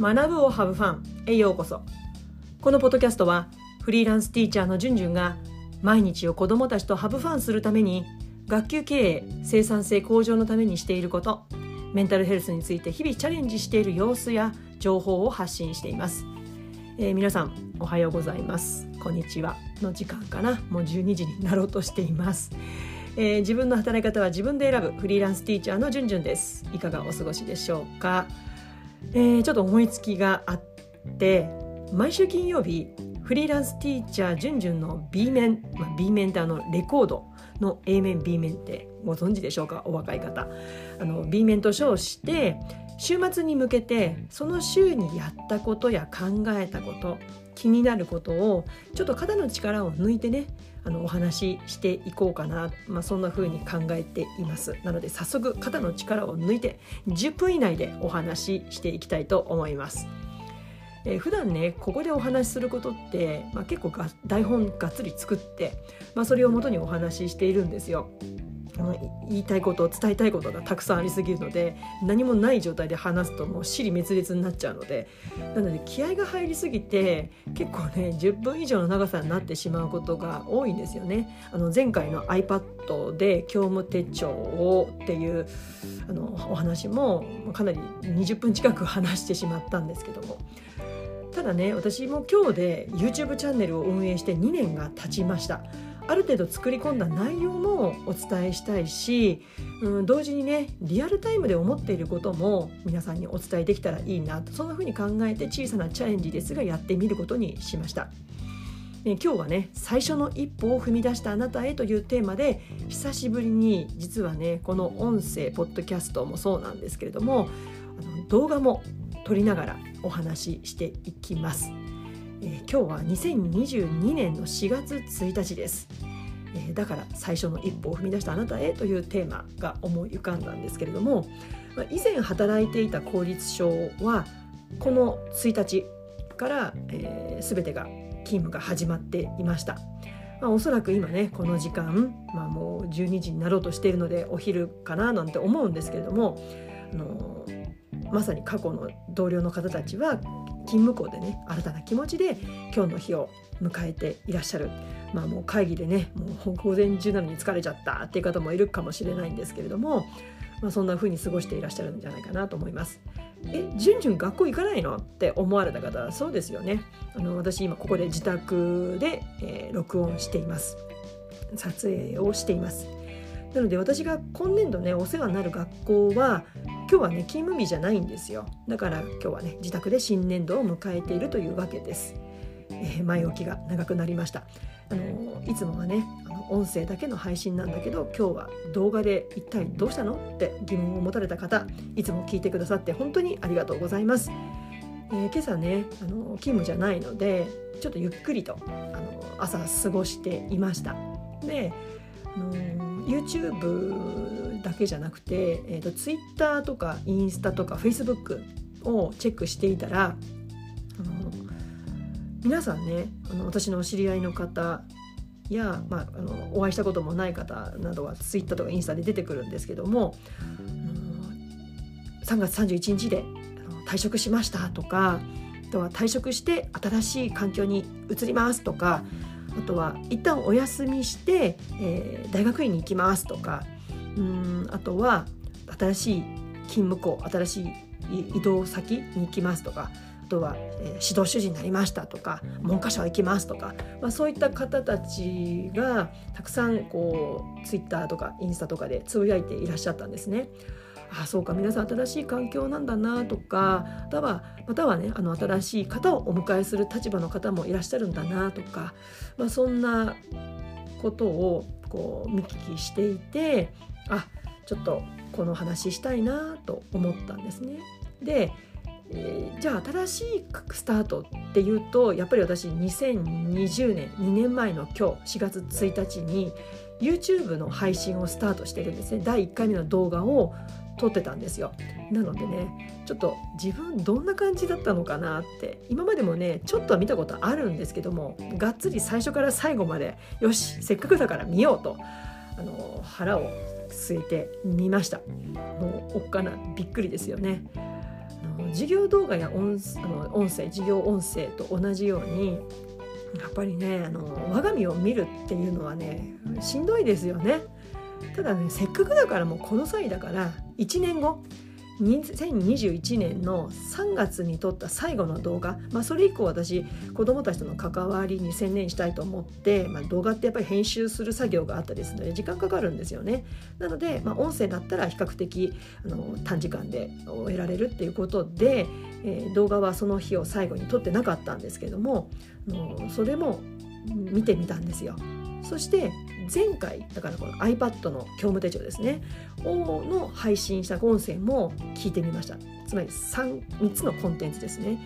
学ぶをハブファンへようこそ。このポッドキャストはフリーランスティーチャーのじゅんじゅんが毎日を子どもたちとハブファンするために学級経営生産性向上のためにしていることメンタルヘルスについて日々チャレンジしている様子や情報を発信しています、えー、皆さんおはようございます。こんにちは。の時間かな。もう12時になろうとしています。えー、自分の働き方は自分で選ぶフリーランスティーチャーのじゅんじゅんです。いかがお過ごしでしょうか、えー、ちょっと思いつきがあって毎週金曜日フリーランスティーチャーじゅんじゅんの B 面、まあ、B 面ってあのレコードの A 面 B 面ってご存知でしょうか？お若い方あの B 面と称して週末に向けてその週にやったことや考えたこと気になることをちょっと肩の力を抜いてねあのお話ししていこうかな、まあ、そんな風に考えていますなので早速肩の力を抜いて10分以内でお話ししていきたいと思います。えー、普段ねここでお話しすることって、まあ、結構が台本がっつり作って、まあ、それをもとにお話ししているんですよ。言いたいこと伝えたいことがたくさんありすぎるので何もない状態で話すともう尻滅裂になっちゃうのでなので気合が入りすぎて結構ね10分以上の長さになってしまうことが多いんですよね。あの前回の iPad で教務手帳をっていうあのお話もかなり20分近く話してしまったんですけども。ただね私も今日で YouTube チャンネルを運営して2年が経ちましたある程度作り込んだ内容もお伝えしたいし、うん、同時にねリアルタイムで思っていることも皆さんにお伝えできたらいいなとそんな風に考えて小さなチャレンジですがやってみることにしました。今日はね最初の一歩を踏み出したあなたへというテーマで久しぶりに実はねこの音声ポッドキャストもそうなんですけれどもあの動画も撮りながらお話ししていきます。え、今日は2022年の4月1日です、え、だから最初の一歩を踏み出したあなたへというテーマが思い浮かんだんですけれども、ま、以前働いていた公立省はこの1日から、えー、全てが勤務が始まっていました。まあ、おそらく今ねこの時間、まあ、もう12時になろうとしているのでお昼かななんて思うんですけれどもあのまさに過去の同僚の方たちは勤務校でね新たな気持ちで今日の日を迎えていらっしゃるまあもう会議でねもう午前中なのに疲れちゃったっていう方もいるかもしれないんですけれども、まあ、そんな風に過ごしていらっしゃるんじゃないかなと思います。え、じゅんじゅん学校行かないのって思われた方そうですよね。あの私今ここで自宅で、えー、録音しています。撮影をしています。なので私が今年度ねお世話になる学校は今日はね勤務日じゃないんですよだから今日はね自宅で新年度を迎えているというわけです、えー、前置きが長くなりましたあのいつもはねあの音声だけの配信なんだけど今日は動画で一体どうしたのって疑問を持たれた方いつも聞いてくださって本当にありがとうございます、えー、今朝ねあの勤務じゃないのでちょっとゆっくりとあの朝過ごしていました。であの YouTube だけじゃなくて、えーと、Twitter とかインスタとか Facebook をチェックしていたら皆さんねあの私のお知り合いの方や、まあ、あのお会いしたこともない方などは Twitter とかインスタで出てくるんですけども3月31日で退職しましたとかあとは退職して新しい環境に移りますとかあとは一旦お休みして、えー、大学院に行きますとかうんあとは新しい勤務校新しい移動先に行きますとかとは、えー、指導主事になりましたとか文科省行きますとか、まあ、そういった方たちがたくさんこうツイッターとかインスタとかでつぶやいていらっしゃったんですね。あそうか皆さん新しい環境なんだなとかまたはまたはねあの新しい方をお迎えする立場の方もいらっしゃるんだなとか、まあ、そんなことをこう見聞きしていてあちょっとこの話したいなと思ったんですね。でじゃあ新しいスタートっていうとやっぱり私2020年2年前の今日4月1日に YouTube の配信をスタートしてるんですね。第1回目の動画を撮ってたんですよ。なのでねちょっと自分どんな感じだったのかなって今までもねちょっとは見たことあるんですけどもがっつり最初から最後までよしせっかくだから見ようとあの腹を据えて見ました。もうおっかなびっくりですよね。授業動画や音あの音声授業音声と同じようにやっぱりねあの我が身を見るっていうのはねしんどいですよね。ただねせっかくだからもうこの際だから1年後2021年の3月に撮った最後の動画、まあ、それ以降私子どもたちとの関わりに専念したいと思って、まあ、動画ってやっぱり編集する作業があったりするので時間かかるんですよね。なので、まあ、音声だったら比較的あの短時間で終えられるっていうことで、えー、動画はその日を最後に撮ってなかったんですけどもあのそれも見てみたんですよ。そして前回だからこの iPad の業務手帳ですね。をの配信した音声も聞いてみました。つまり 3, 3つのコンテンツですね。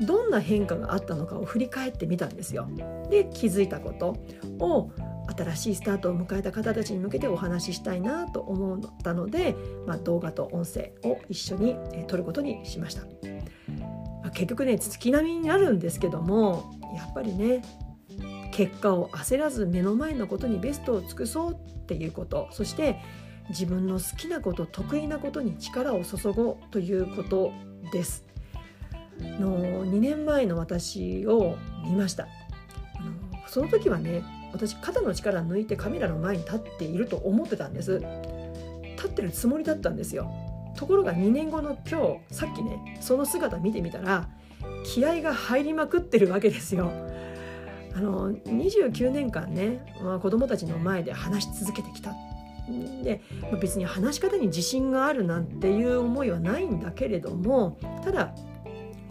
どんな変化があったのかを振り返ってみたんですよ。で気づいたことを新しいスタートを迎えた方たちに向けてお話ししたいなと思ったので、まあ、動画と音声を一緒に撮ることにしました、まあ、結局ね月並みになるんですけどもやっぱりね結果を焦らず目の前のことにベストを尽くそうっていうこと。そして自分の好きなこと得意なことに力を注ごうということです。の2年前の私を見ました。その時はね私肩の力抜いてカメラの前に立っていると思ってたんです。立ってるつもりだったんですよ。ところが2年後の今日さっきねその姿見てみたら気合が入りまくってるわけですよ。あの29年間ね、まあ、子どもたちの前で話し続けてきたで、別に話し方に自信があるなんていう思いはないんだけれどもただ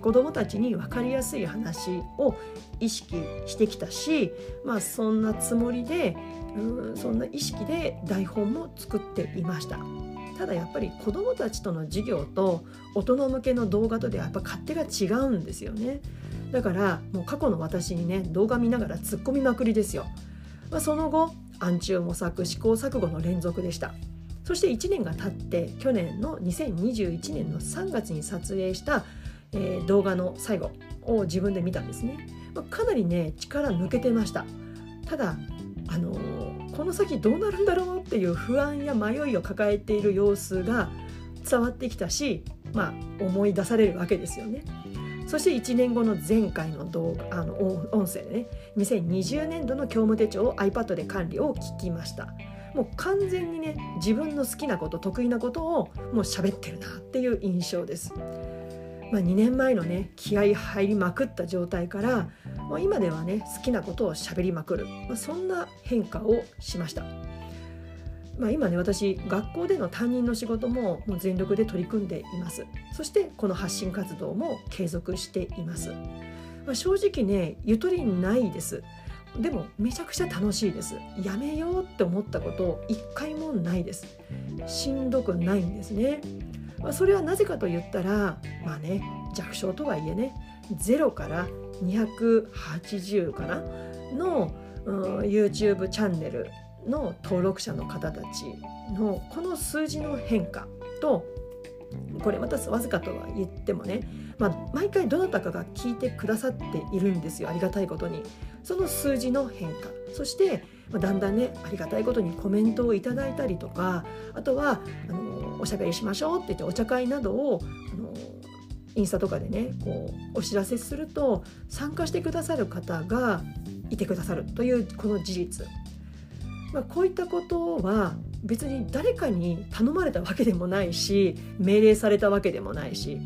子どもたちに分かりやすい話を意識してきたし、まあ、そんなつもりでうんそんな意識で台本も作っていました。ただやっぱり子どもたちとの授業と大人向けの動画とではやっぱ勝手が違うんですよね。だからもう過去の私にね動画見ながら突っ込みまくりですよ、まあ、その後暗中模索試行錯誤の連続でした。そして1年が経って去年の2021年の3月に撮影した、えー、動画の最後を自分で見たんですね、まあ、かなりね力抜けてました。ただあのー、この先どうなるんだろうっていう不安や迷いを抱えている様子が伝わってきたし、まあ、思い出されるわけですよね。そして1年後の前回の動画あの音声でね2020年度の業務手帳を iPad で管理を聞きました。もう完全にね自分の好きなこと得意なことをもう喋ってるなっていう印象です、まあ、2年前のね気合入りまくった状態からもう今ではね好きなことを喋りまくる、まあ、そんな変化をしました。まあ、今ね私学校での担任の仕事ももう全力で取り組んでいます。そしてこの発信活動も継続しています、まあ、正直ねゆとりないです。でもめちゃくちゃ楽しいです。やめようって思ったこと一回もないです。しんどくないんですね、まあ、それはなぜかと言ったらまあね弱小とはいえね0から280かなの、うん、YouTube チャンネルの登録者の方たちのこの数字の変化とこれまたわずかとは言ってもね、まあ、毎回どなたかが聞いてくださっているんですよありがたいことに。その数字の変化。そして、だんだんねありがたいことにコメントをいただいたりとかあとはあのおしゃべりしましょうって言ってお茶会などをあのインスタとかでねこうお知らせすると参加してくださる方がいてくださるというこの事実。まあ、こういったことは別に誰かに頼まれたわけでもないし命令されたわけでもないし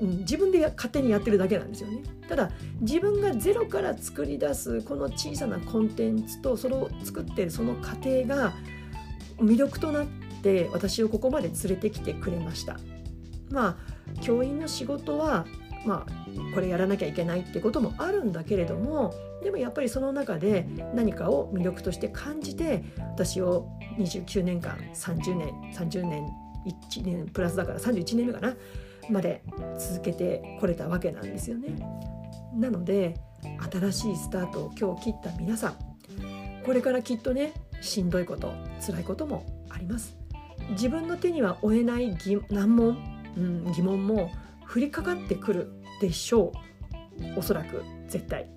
自分で勝手にやってるだけなんですよね。ただ自分がゼロから作り出すこの小さなコンテンツとそれを作ってるその過程が魅力となって私をここまで連れてきてくれました。まあ教員の仕事はまあこれやらなきゃいけないってこともあるんだけれどもでもやっぱりその中で何かを魅力として感じて私を29年間30年30年1年プラスだから31年目かなまで続けてこれたわけなんですよね。なので新しいスタートを今日切った皆さんこれからきっとねしんどいこと辛いこともあります。自分の手には負えない難問、うん、疑問も降りかかってくるでしょう。おそらく。絶対。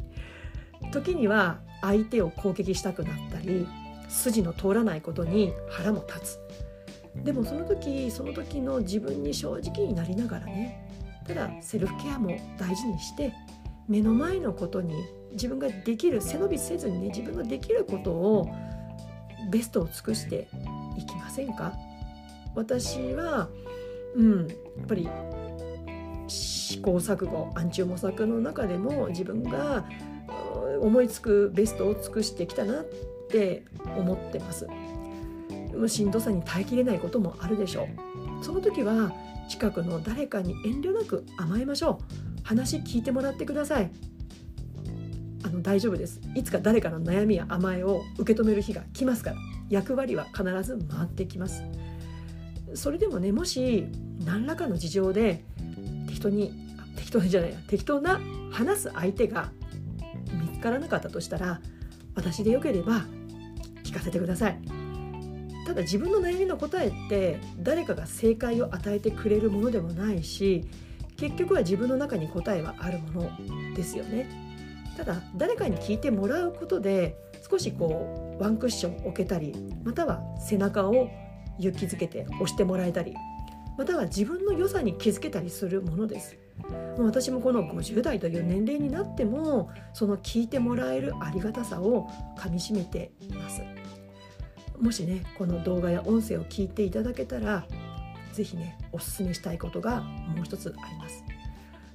時には相手を攻撃したくなったり筋の通らないことに腹も立つ。でもその時その時の自分に正直になりながらねただセルフケアも大事にして目の前のことに自分ができる背伸びせずにね自分のできることをベストを尽くしていきませんか？私はうんやっぱり試行錯誤暗中模索の中でも自分が思いつくベストを尽くしてきたなって思ってます。しんどさに耐えきれないこともあるでしょう。その時は近くの誰かに遠慮なく甘えましょう。話聞いてもらってください。あの大丈夫です。いつか誰かの悩みや甘えを受け止める日が来ますから。役割は必ず回ってきます。それでもねもし何らかの事情で適当に適当じゃないや適当な話す相手が見つからなかったとしたら私でよければ聞かせてください。ただ自分の悩みの答えって誰かが正解を与えてくれるものでもないし結局は自分の中に答えはあるものですよね。ただ誰かに聞いてもらうことで少しこうワンクッション置けたりまたは背中を勇気づけて押してもらえたりまたは自分の良さに気づけたりするものです。もう私もこの50代という年齢になってもその聞いてもらえるありがたさをかみしめています。もしねこの動画や音声を聞いていただけたら是非ねおすすめしたいことがもう一つあります。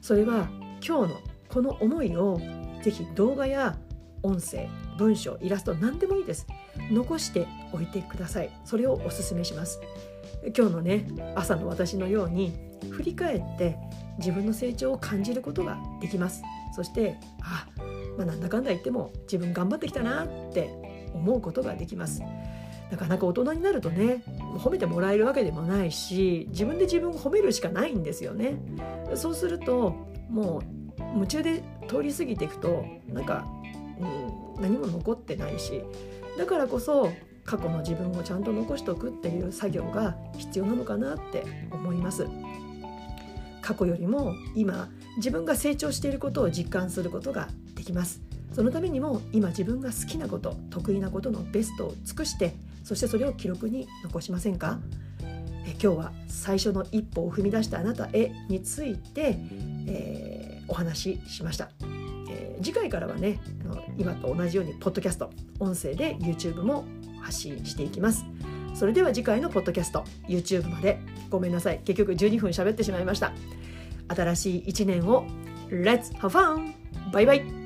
それは今日のこの思いを是非動画や音声文章イラスト何でもいいです。残しておいてください。それをおすすめします。今日のね朝の私のように振り返って自分の成長を感じることができます。そしてあ、まあ、なんだかんだ言っても自分頑張ってきたなって思うことができます。なかなか大人になるとね褒めてもらえるわけでもないし自分で自分を褒めるしかないんですよね。そうするともう夢中で通り過ぎていくとなんか、うん、何も残ってないしだからこそ過去の自分をちゃんと残しておくっていう作業が必要なのかなって思います。過去よりも今自分が成長していることを実感することができます。そのためにも今自分が好きなこと得意なことのベストを尽くしてそしてそれを記録に残しませんか？え今日は最初の一歩を踏み出したあなたへについて、えー、お話ししました、えー、次回からはね今と同じようにポッドキャスト音声で YouTube も発信していきます。それでは次回のポッドキャスト YouTube まで。ごめんなさい。結局12分喋ってしまいました。新しい1年を Let's have fun! バイバイ。